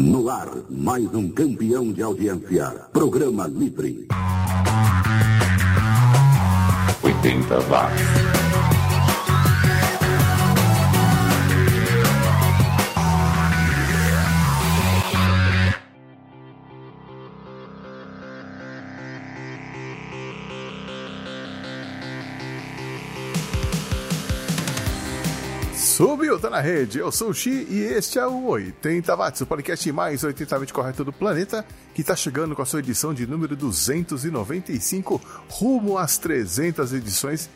No ar, mais um campeão de audiência. Programa Livre. 80 watts. Subiu, tá na rede. Eu sou o Xi e este é o 80 Watts, o podcast mais 80 correto do planeta, que tá chegando com a sua edição de número 295, rumo às 300 edições.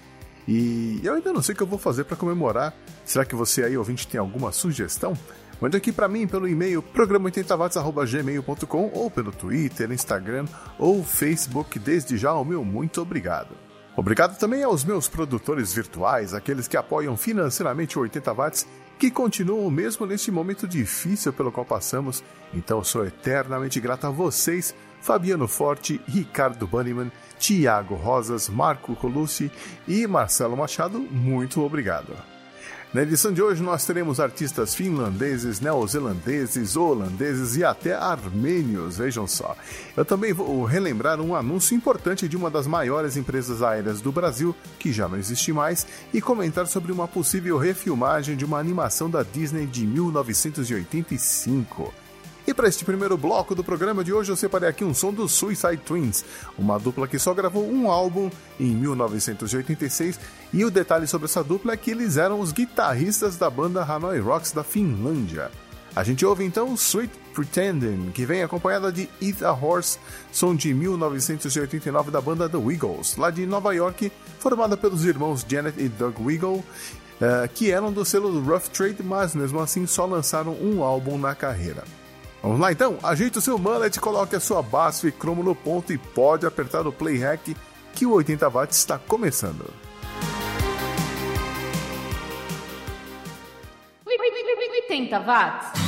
E eu ainda não sei o que eu vou fazer para comemorar. Será que você aí, ouvinte, tem alguma sugestão? Mande aqui para mim pelo e-mail programa80watts.gmail.com ou pelo Twitter, Instagram ou Facebook. Desde já, o meu muito obrigado. Obrigado também aos meus produtores virtuais, aqueles que apoiam financeiramente o 80 Watts, que continuam mesmo neste momento difícil pelo qual passamos. Então sou eternamente grato a vocês, Fabiano Forte, Ricardo Banniman, Tiago Rosas, Marco Colucci e Marcelo Machado. Muito obrigado. Na edição de hoje nós teremos artistas finlandeses, neozelandeses, holandeses e até armênios, vejam só. Eu também vou relembrar um anúncio importante de uma das maiores empresas aéreas do Brasil, que já não existe mais, e comentar sobre uma possível refilmagem de uma animação da Disney de 1985. E para este primeiro bloco do programa de hoje, eu separei aqui um som dos Suicide Twins, uma dupla que só gravou um álbum em 1986. E o detalhe sobre essa dupla é que eles eram os guitarristas da banda Hanoi Rocks da Finlândia. A gente ouve então Sweet Pretending, que vem acompanhada de Eat a Horse, som de 1989 da banda The Wiggles, lá de Nova York, formada pelos irmãos Janet e Doug Wiggle, uh, que eram do selo Rough Trade, mas mesmo assim só lançaram um álbum na carreira. Vamos lá então, ajeite o seu mullet, coloque a sua e cromo no ponto e pode apertar o play hack que o 80 watts está começando. 80 watts.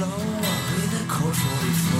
floor with a cold 44.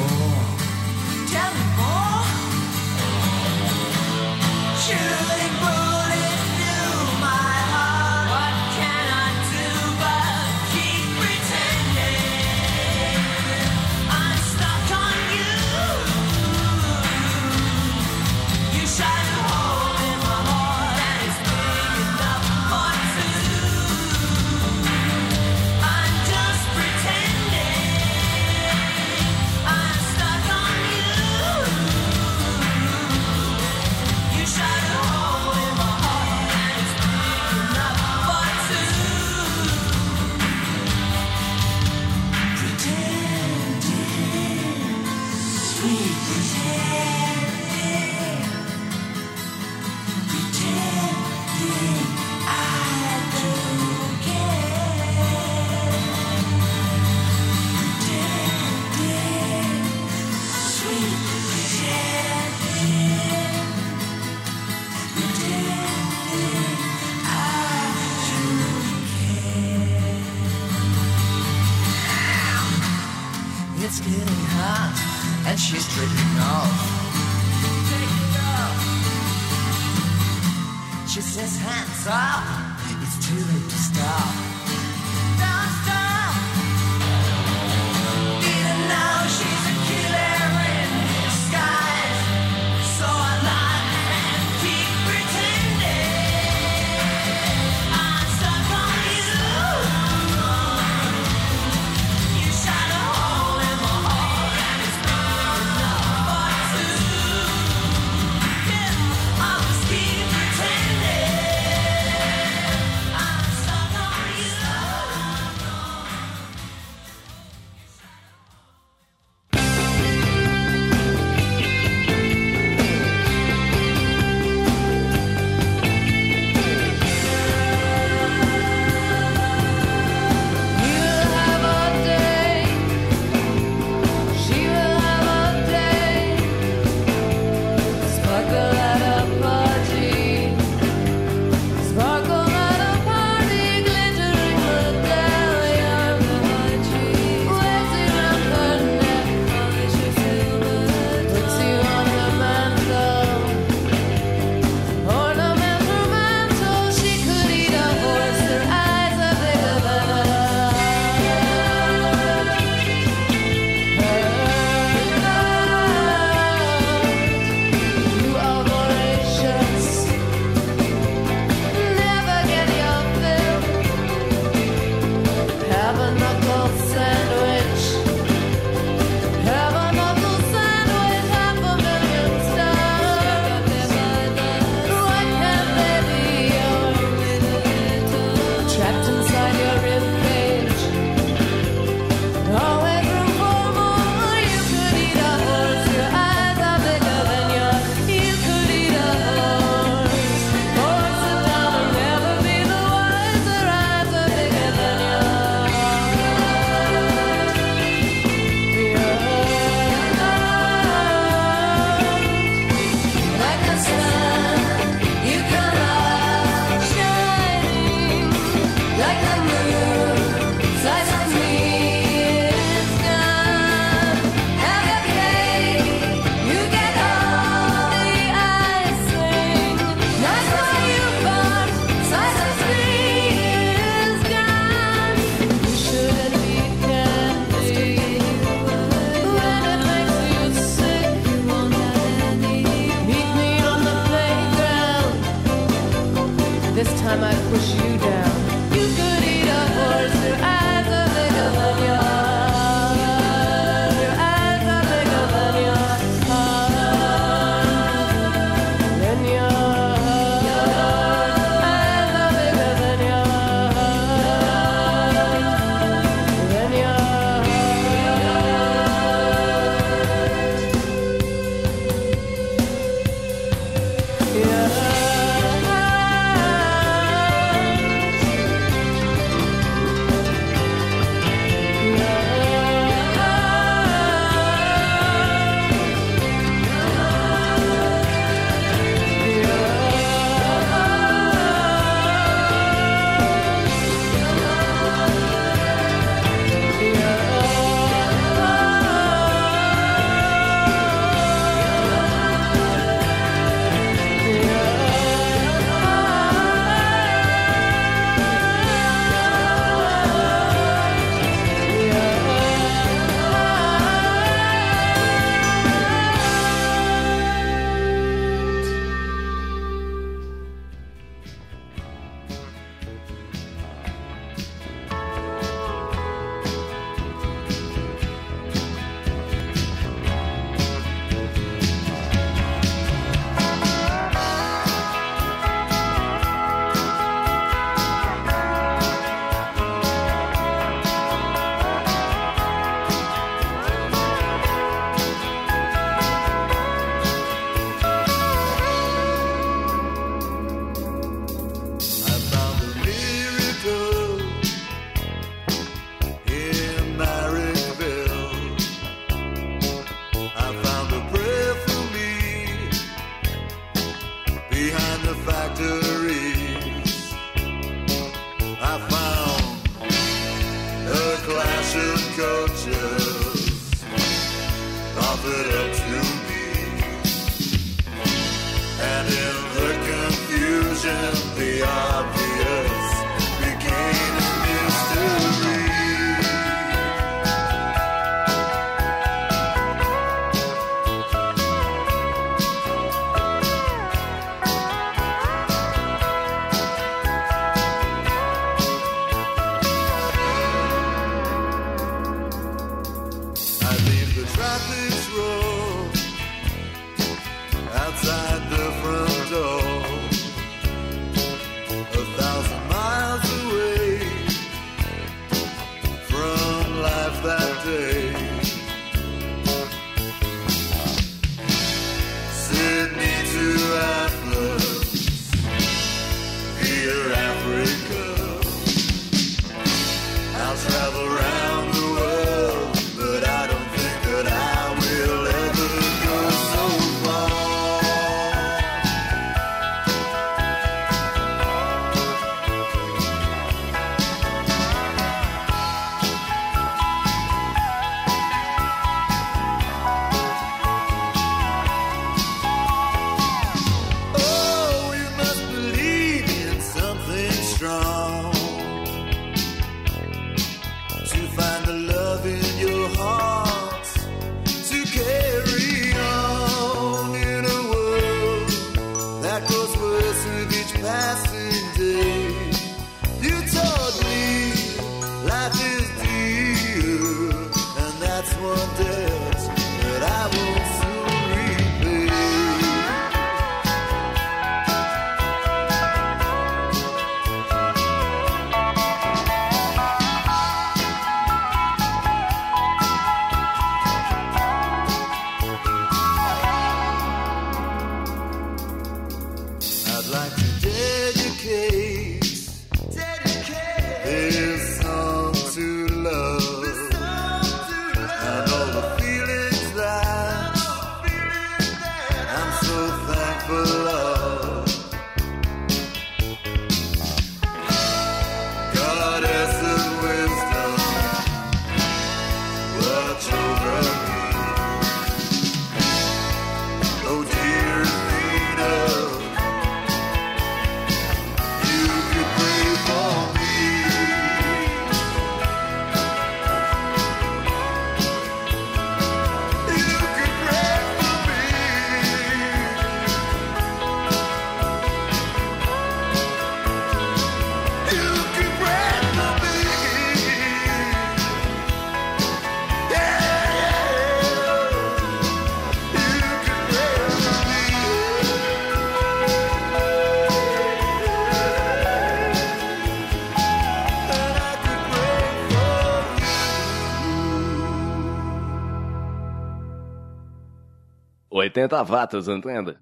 80 watts, entenda?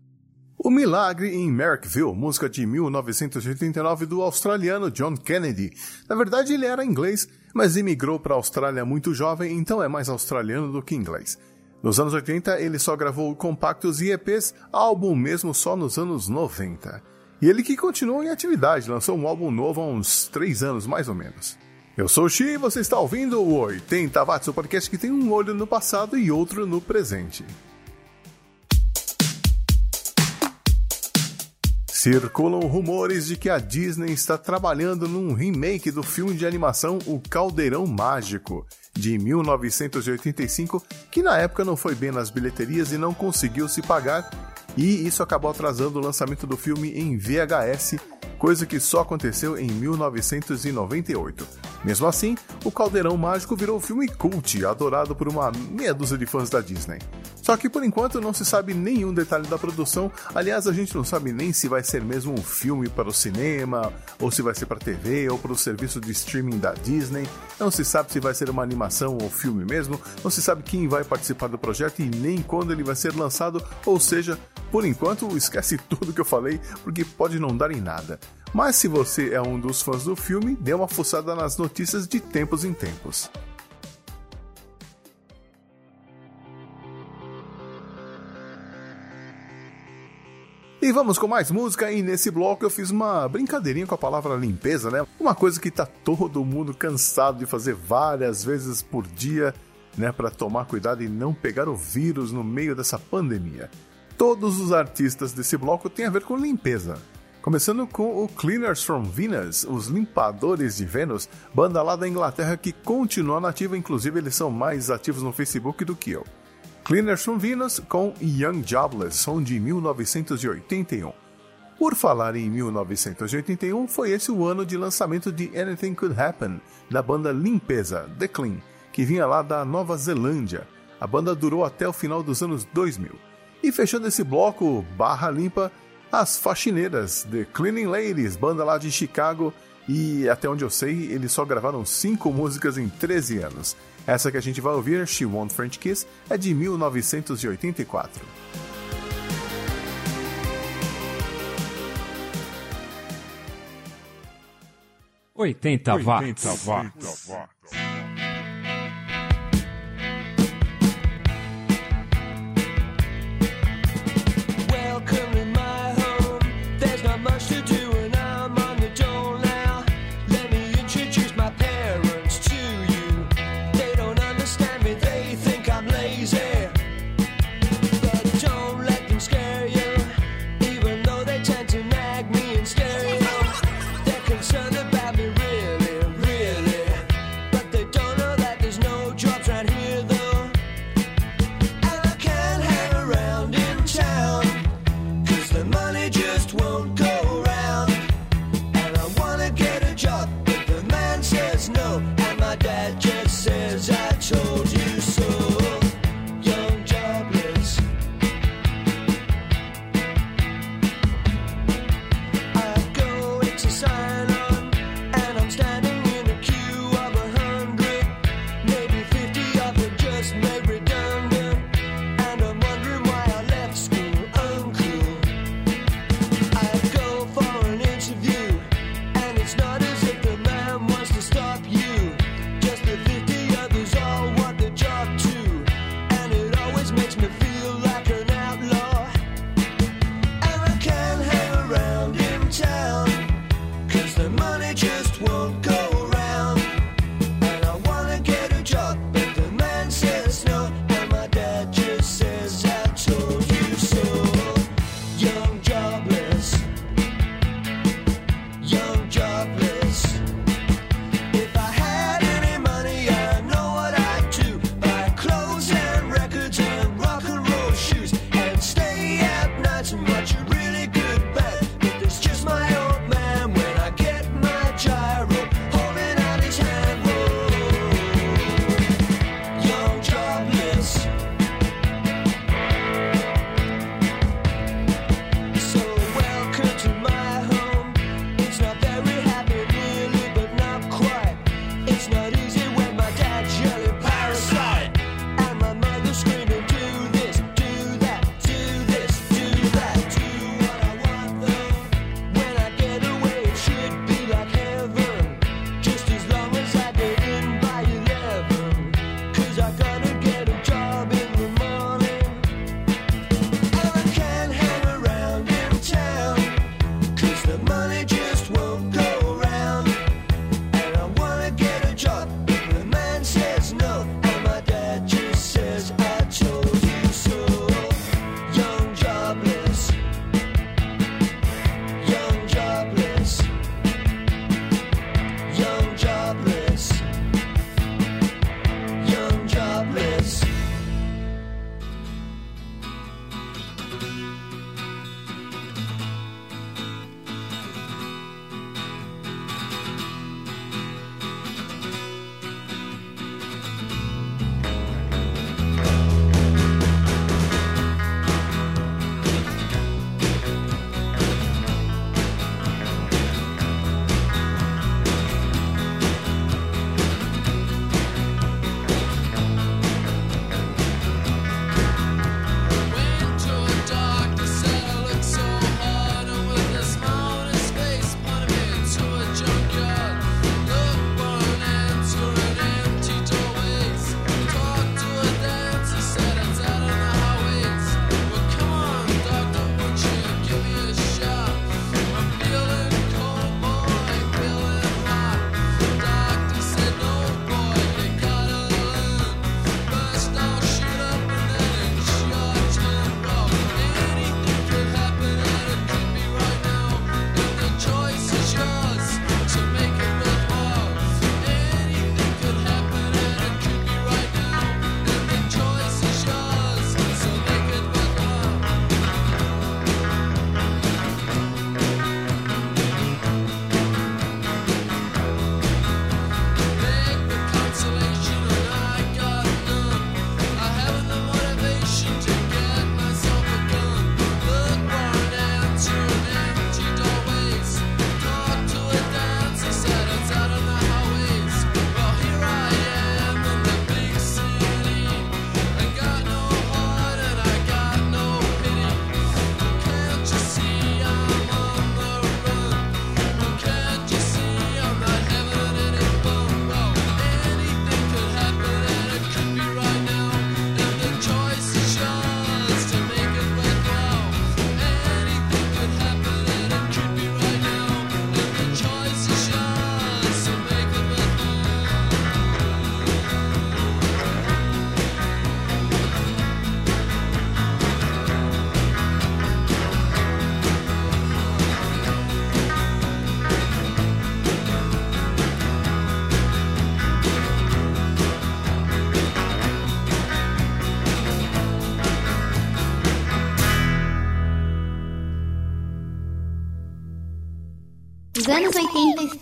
O Milagre em Merrickville, música de 1989 do australiano John Kennedy. Na verdade, ele era inglês, mas imigrou para a Austrália muito jovem, então é mais australiano do que inglês. Nos anos 80, ele só gravou compactos e EPs, álbum mesmo só nos anos 90. E ele que continuou em atividade, lançou um álbum novo há uns 3 anos mais ou menos. Eu sou o Xi e você está ouvindo o 80 Watts, o podcast que tem um olho no passado e outro no presente. Circulam rumores de que a Disney está trabalhando num remake do filme de animação O Caldeirão Mágico, de 1985, que na época não foi bem nas bilheterias e não conseguiu se pagar, e isso acabou atrasando o lançamento do filme em VHS, coisa que só aconteceu em 1998. Mesmo assim, o Caldeirão Mágico virou filme cult, adorado por uma meia dúzia de fãs da Disney. Só que por enquanto não se sabe nenhum detalhe da produção. Aliás, a gente não sabe nem se vai ser mesmo um filme para o cinema, ou se vai ser para TV, ou para o serviço de streaming da Disney. Não se sabe se vai ser uma animação ou filme mesmo. Não se sabe quem vai participar do projeto e nem quando ele vai ser lançado. Ou seja, por enquanto, esquece tudo que eu falei, porque pode não dar em nada. Mas se você é um dos fãs do filme, dê uma fuçada nas notícias de tempos em tempos. E vamos com mais música, e nesse bloco eu fiz uma brincadeirinha com a palavra limpeza, né? Uma coisa que tá todo mundo cansado de fazer várias vezes por dia, né, para tomar cuidado e não pegar o vírus no meio dessa pandemia. Todos os artistas desse bloco têm a ver com limpeza. Começando com o Cleaners from Venus, os Limpadores de Vênus, banda lá da Inglaterra que continua nativa, inclusive eles são mais ativos no Facebook do que eu. Cleaners from Venus com Young Jobless, som de 1981. Por falar em 1981, foi esse o ano de lançamento de Anything Could Happen, da banda Limpeza, The Clean, que vinha lá da Nova Zelândia. A banda durou até o final dos anos 2000. E fechando esse bloco barra limpa, as Faxineiras, The Cleaning Ladies, banda lá de Chicago, e até onde eu sei, eles só gravaram 5 músicas em 13 anos. Essa que a gente vai ouvir, She Want French Kiss, é de 1984. 80 watts. 80 watts.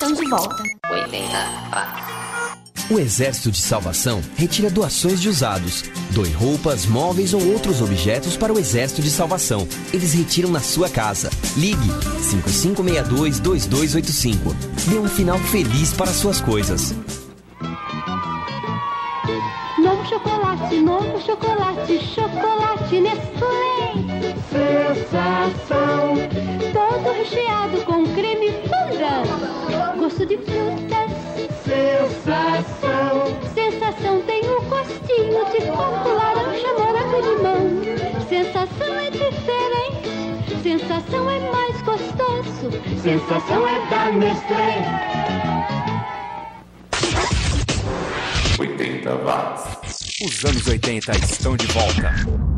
Estão de volta. 80 watts. O Exército de Salvação retira doações de usados. Doe roupas, móveis ou outros objetos para o Exército de Salvação. Eles retiram na sua casa. Ligue 5562-2285. Dê um final feliz para suas coisas. Novo chocolate, novo chocolate, chocolate Nestlé. Sensação. Todo recheado com creme funda. Gosto de frutas. Sensação. Sensação tem o um gostinho de coco, laranja, morango e limão. Sensação é diferente. Sensação é mais gostoso. Sensação é da Nestlé. 80 watts. Os anos 80 estão de volta.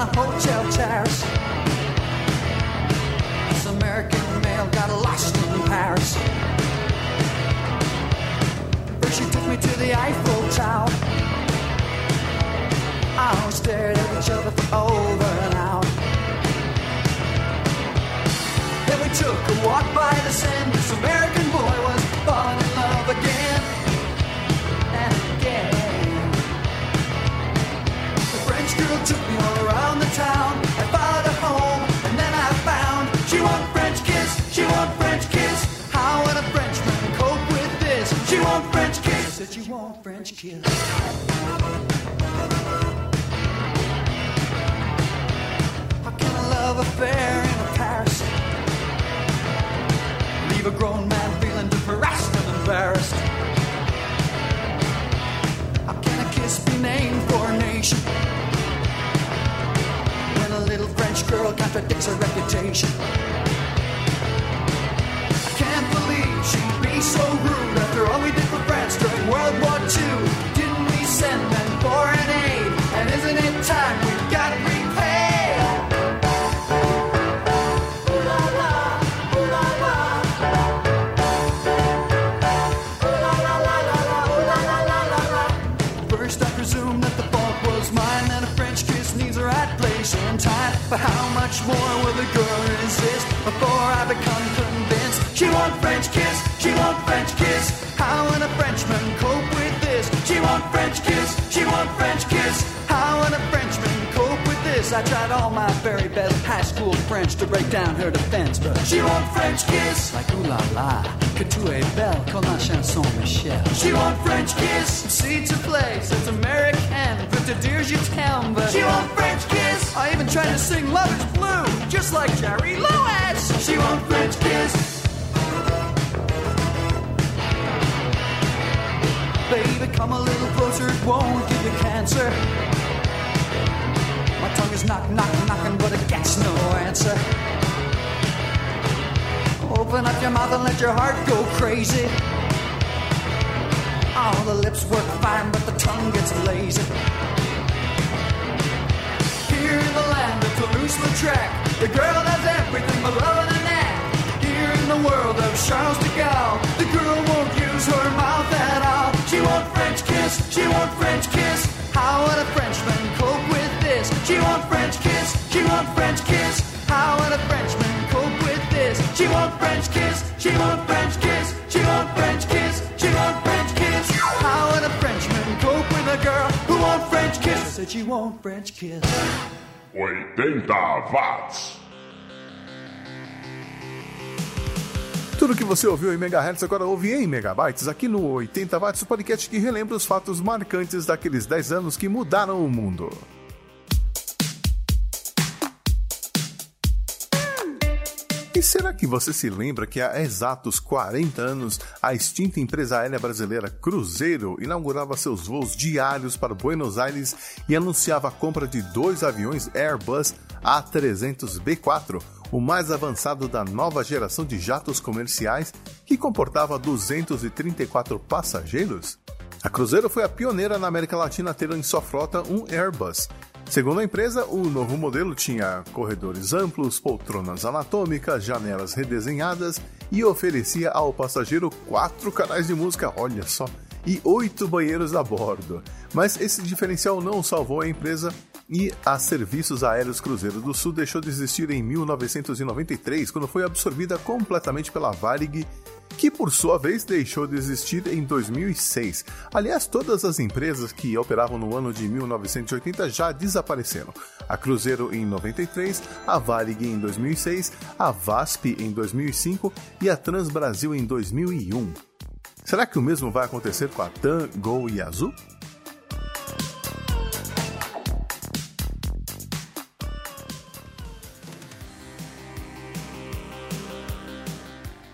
A hotel terrace. This American male got lost in Paris. First she took me to the Eiffel Tower. I stared at each other for over an hour. Then we took a walk by the Seine. This American boy was falling in love again can a frenchman cope with this? She want french kiss She wants French kiss. How can a love affair in Paris leave a grown man feeling depressed and embarrassed? How can a kiss be named for a nation French girl contradicts her reputation? I can't believe she'd be so rude much more will the girl resist before I become convinced? She want French kiss, she want French kiss. I tried all my very best high school French to break down her defense, but she want French kiss. Like ooh la la, que tu es belle comme la chanson Michel. She want French kiss. See to play, says American, but the dears you tell, but she want French kiss. I even tried to sing Love is Blue, just like Jerry Lewis. She want French kiss. Baby, come a little closer, it won't give you cancer. Is knock, knock, knocking, but it gets no answer. Open up your mouth and let your heart go crazy. Oh, the lips work fine, but the tongue gets lazy. Here in the land of Toulouse-Lautrec, the girl does everything but love and act. Here in the world of Charles de Gaulle, the girl won't use her mouth at all. She want French kiss, she French kiss. 80 watts. Tudo que você ouviu em megahertz agora ouve em megabytes aqui no 80 watts, o podcast que relembra os fatos marcantes daqueles 10 anos que mudaram o mundo. E será que você se lembra que há exatos 40 anos a extinta empresa aérea brasileira Cruzeiro inaugurava seus voos diários para Buenos Aires e anunciava a compra de dois aviões Airbus A300B4, o mais avançado da nova geração de jatos comerciais que comportava 234 passageiros? A Cruzeiro foi a pioneira na América Latina a ter em sua frota um Airbus. Segundo a empresa, o novo modelo tinha corredores amplos, poltronas anatômicas, janelas redesenhadas e oferecia ao passageiro quatro canais de música, olha só, e oito banheiros a bordo. Mas esse diferencial não salvou a empresa e a Serviços Aéreos Cruzeiro do Sul deixou de existir em 1993, quando foi absorvida completamente pela Varig que por sua vez deixou de existir em 2006. Aliás, todas as empresas que operavam no ano de 1980 já desapareceram. A Cruzeiro em 93, a Varig em 2006, a VASP em 2005 e a Transbrasil em 2001. Será que o mesmo vai acontecer com a TAM, Gol e Azul?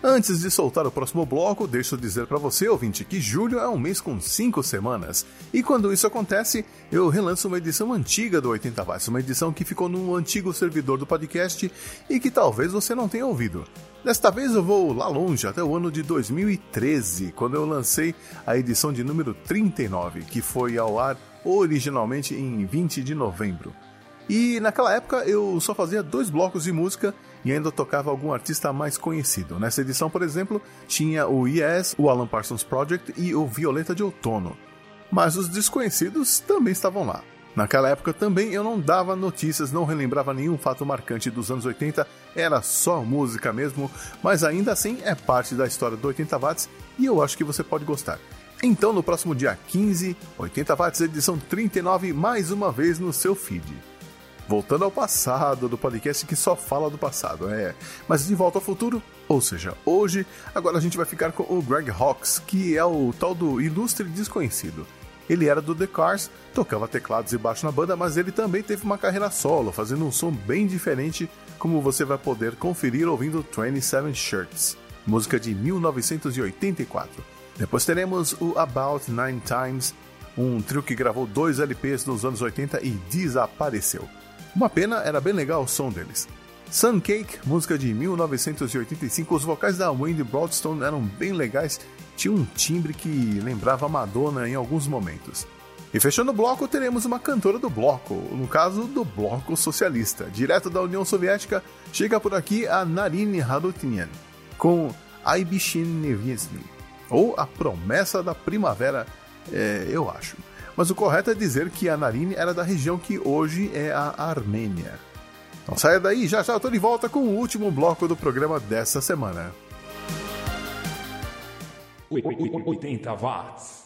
Antes de soltar o próximo bloco, deixo dizer para você, ouvinte, que julho é um mês com 5 semanas. E quando isso acontece, eu relanço uma edição antiga do 80 Watts, uma edição que ficou no antigo servidor do podcast e que talvez você não tenha ouvido. Desta vez eu vou lá longe, até o ano de 2013, quando eu lancei a edição de número 39, que foi ao ar originalmente em 20 de novembro. E naquela época eu só fazia dois blocos de música e ainda tocava algum artista mais conhecido. Nessa edição, por exemplo, tinha o Yes, o Alan Parsons Project e o Violeta de Outono. Mas os desconhecidos também estavam lá. Naquela época também eu não dava notícias, não relembrava nenhum fato marcante dos anos 80, era só música mesmo, mas ainda assim é parte da história do 80 watts e eu acho que você pode gostar. Então, no próximo dia 15, 80 watts edição 39, mais uma vez no seu feed. Voltando ao passado do podcast que só fala do passado, é. Mas de volta ao futuro, ou seja, hoje, agora a gente vai ficar com o Greg Hawkes, que é o tal do ilustre desconhecido. Ele era do The Cars, tocava teclados e baixo na banda, mas ele também teve uma carreira solo, fazendo um som bem diferente, como você vai poder conferir ouvindo 27 Shirts, música de 1984. Depois teremos o About Nine Times, um trio que gravou dois LPs nos anos 80 e desapareceu. Uma pena, era bem legal o som deles. Suncake, música de 1985, os vocais da Wendy Broadstone eram bem legais, tinha um timbre que lembrava Madonna em alguns momentos. E fechando o bloco, teremos uma cantora do bloco, no caso do Bloco Socialista. Direto da União Soviética, chega por aqui a Narine Harutinian, com Aibishin Nevisny, ou A Promessa da Primavera, é, eu acho mas o correto é dizer que a Narine era da região que hoje é a Armênia. Não saia daí, já já tô de volta com o último bloco do programa dessa semana. 80 watts.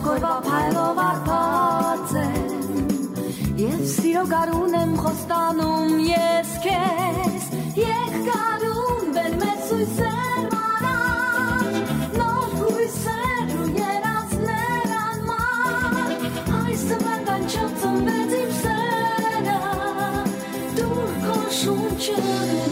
Մաքորվա փայլով արփած եմ Եվ սիրո գարուն եմ խոստանում ես քեզ Եկ գարուն բել մեծ սույսեր մարան Նոր հույսեր ու երազներ անման Այս վարդան չծմվեց իմ սերը Դուր քո շունչը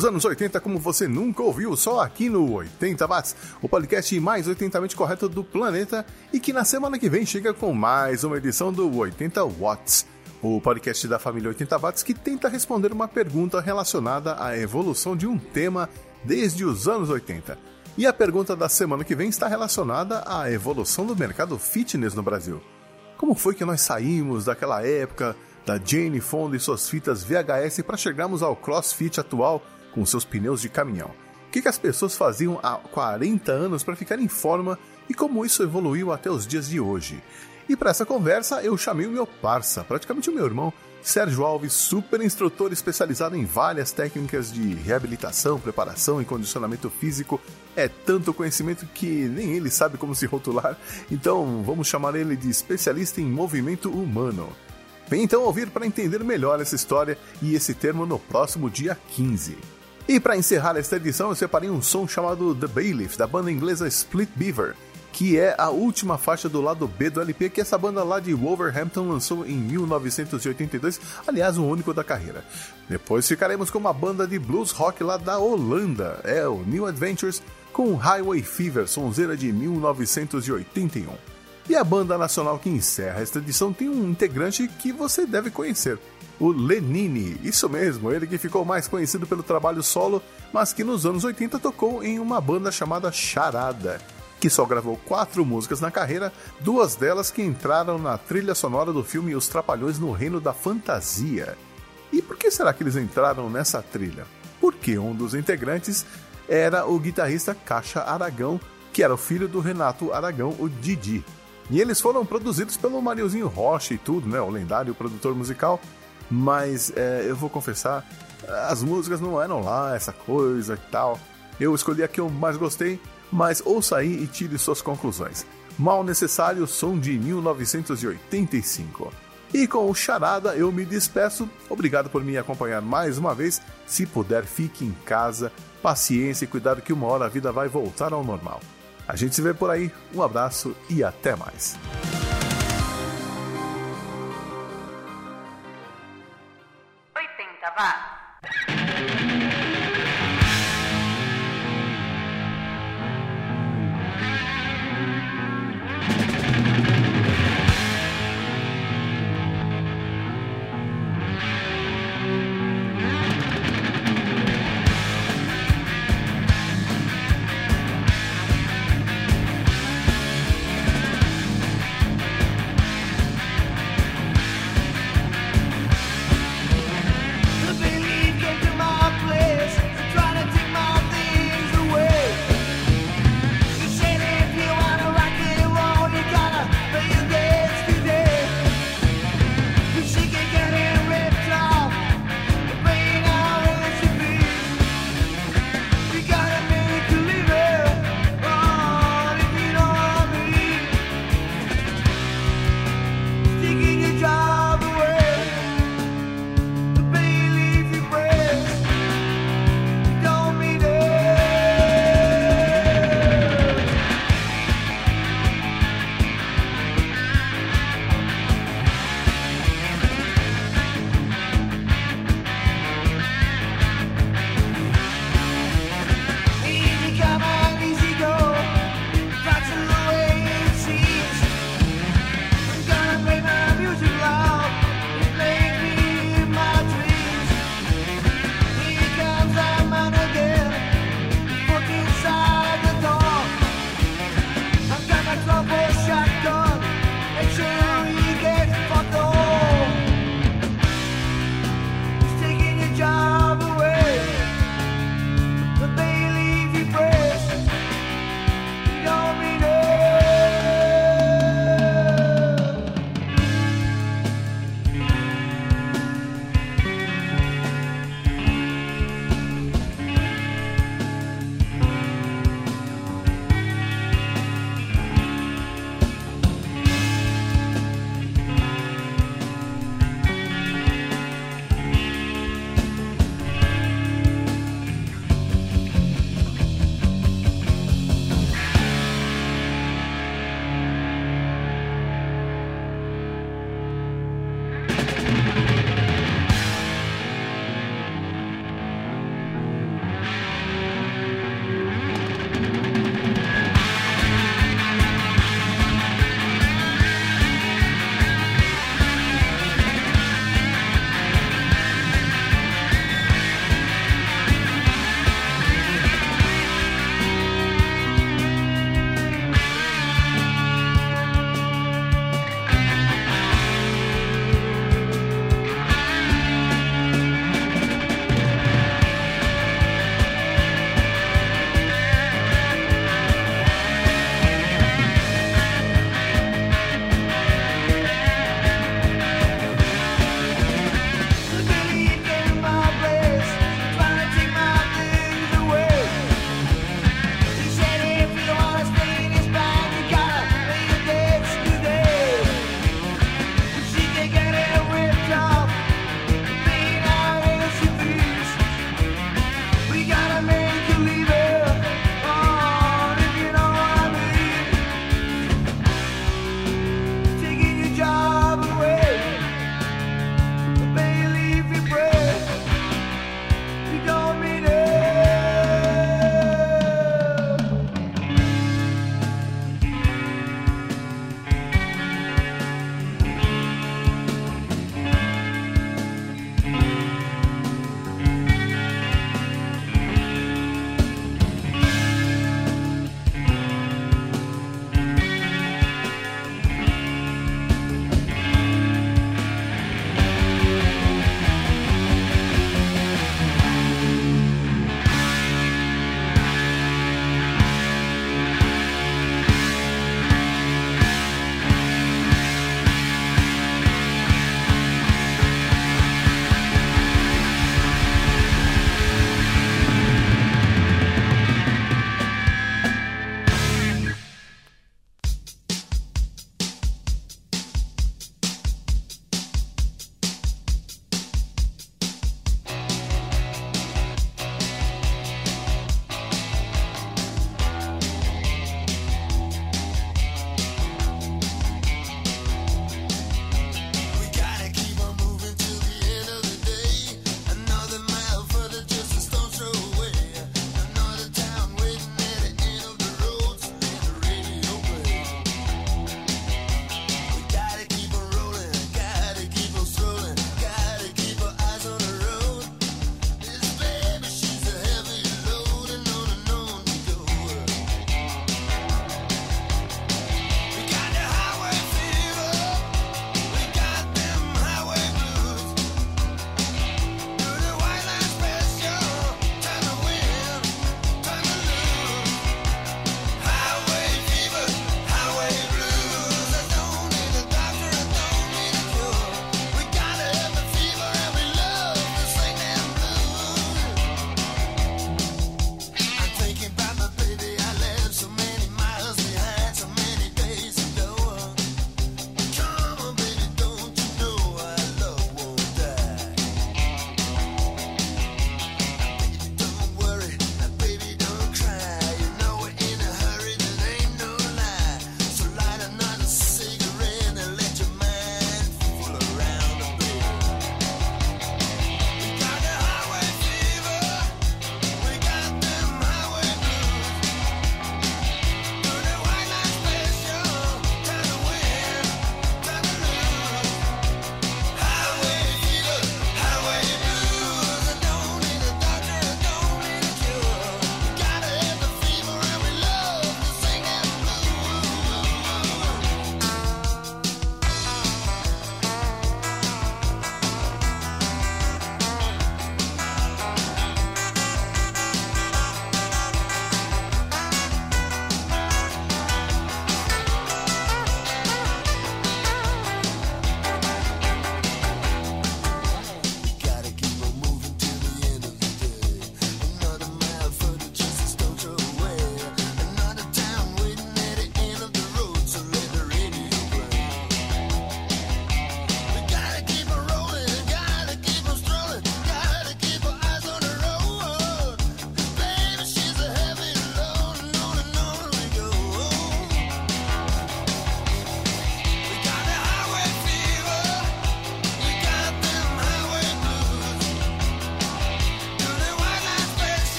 Os anos 80 como você nunca ouviu, só aqui no 80 Watts, o podcast mais 80mente correto do planeta e que na semana que vem chega com mais uma edição do 80 Watts, o podcast da família 80 Watts que tenta responder uma pergunta relacionada à evolução de um tema desde os anos 80. E a pergunta da semana que vem está relacionada à evolução do mercado fitness no Brasil. Como foi que nós saímos daquela época da Jane Fonda e suas fitas VHS para chegarmos ao CrossFit atual com seus pneus de caminhão. O que, as pessoas faziam há 40 anos para ficar em forma e como isso evoluiu até os dias de hoje. E para essa conversa eu chamei o meu parça, praticamente o meu irmão, Sérgio Alves, super instrutor especializado em várias técnicas de reabilitação, preparação e condicionamento físico. É tanto conhecimento que nem ele sabe como se rotular, então vamos chamar ele de especialista em movimento humano. Vem então ouvir para entender melhor essa história e esse termo no próximo dia 15. E para encerrar esta edição, eu separei um som chamado The Bailiff, da banda inglesa Split Beaver que é a última faixa do lado B do LP que essa banda lá de Wolverhampton lançou em 1982, aliás, o único da carreira. Depois ficaremos com uma banda de blues rock lá da Holanda, é o New Adventures, com Highway Fever, sonzeira de 1981. E a banda nacional que encerra esta edição tem um integrante que você deve conhecer, o Lenine. Isso mesmo, ele que ficou mais conhecido pelo trabalho solo, mas que nos anos 80 tocou em uma banda chamada Charada que só gravou quatro músicas na carreira, duas delas que entraram na trilha sonora do filme Os Trapalhões no Reino da Fantasia. E por que será que eles entraram nessa trilha? Porque um dos integrantes era o guitarrista Caixa Aragão, que era o filho do Renato Aragão, o Didi. E eles foram produzidos pelo Mariozinho Rocha e tudo, né? O lendário produtor musical. Mas é, eu vou confessar, as músicas não eram lá essa coisa e tal. Eu escolhi a que eu mais gostei, mas ouça aí e tire suas conclusões. Mal Necessário, som de 1985. E com o Charada eu me despeço. Obrigado por me acompanhar mais uma vez. Se puder, fique em casa. Paciência e cuidado que uma hora a vida vai voltar ao normal. A gente se vê por aí. Um abraço e até mais. The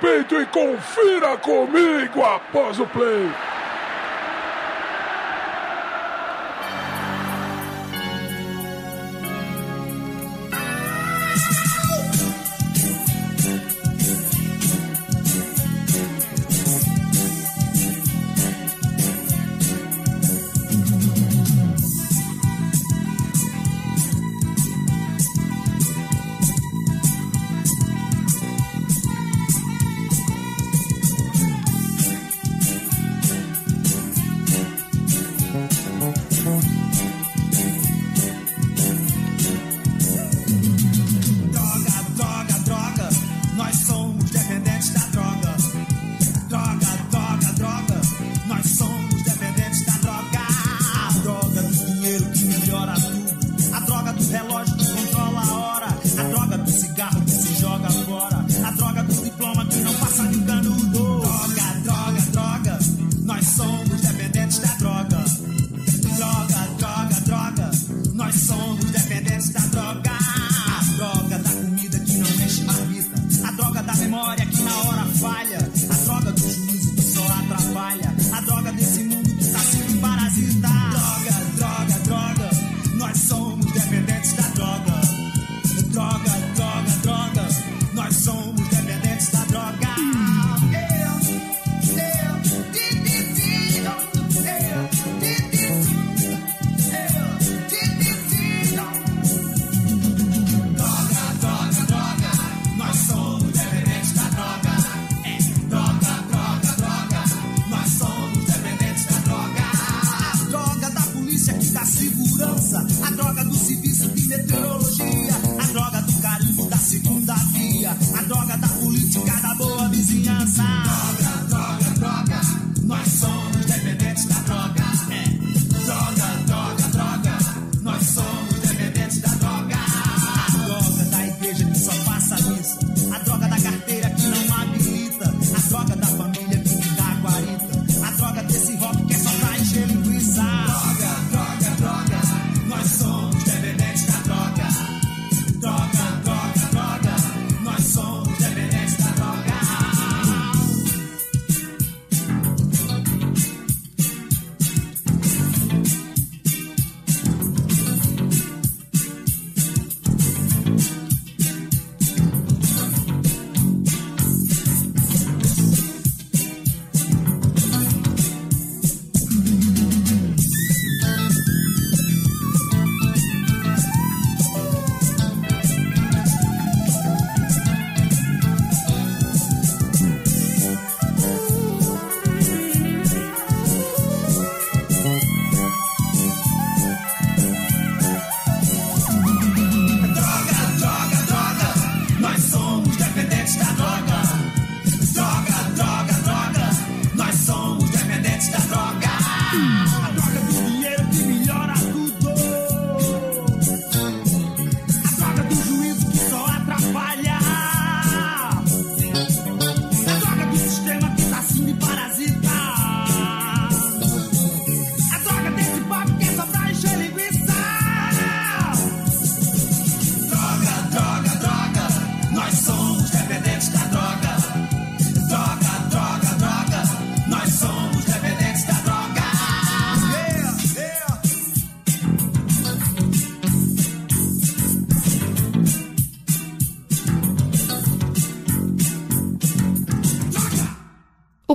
peito e confira comigo após o play! sans doute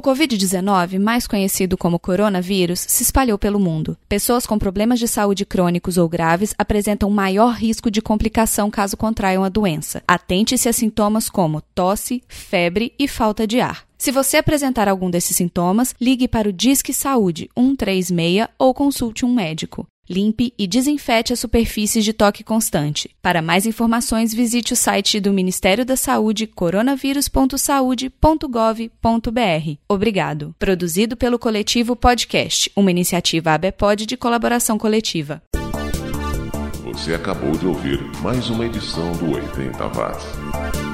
O Covid-19, mais conhecido como coronavírus, se espalhou pelo mundo. Pessoas com problemas de saúde crônicos ou graves apresentam maior risco de complicação caso contraiam a doença. Atente-se a sintomas como tosse, febre e falta de ar. Se você apresentar algum desses sintomas, ligue para o Disque Saúde 136 ou consulte um médico. Limpe e desinfete as superfícies de toque constante. Para mais informações, visite o site do Ministério da Saúde coronavírus.saude.gov.br. Obrigado. Produzido pelo Coletivo Podcast, uma iniciativa ABPOD de colaboração coletiva. Você acabou de ouvir mais uma edição do 80 Watts.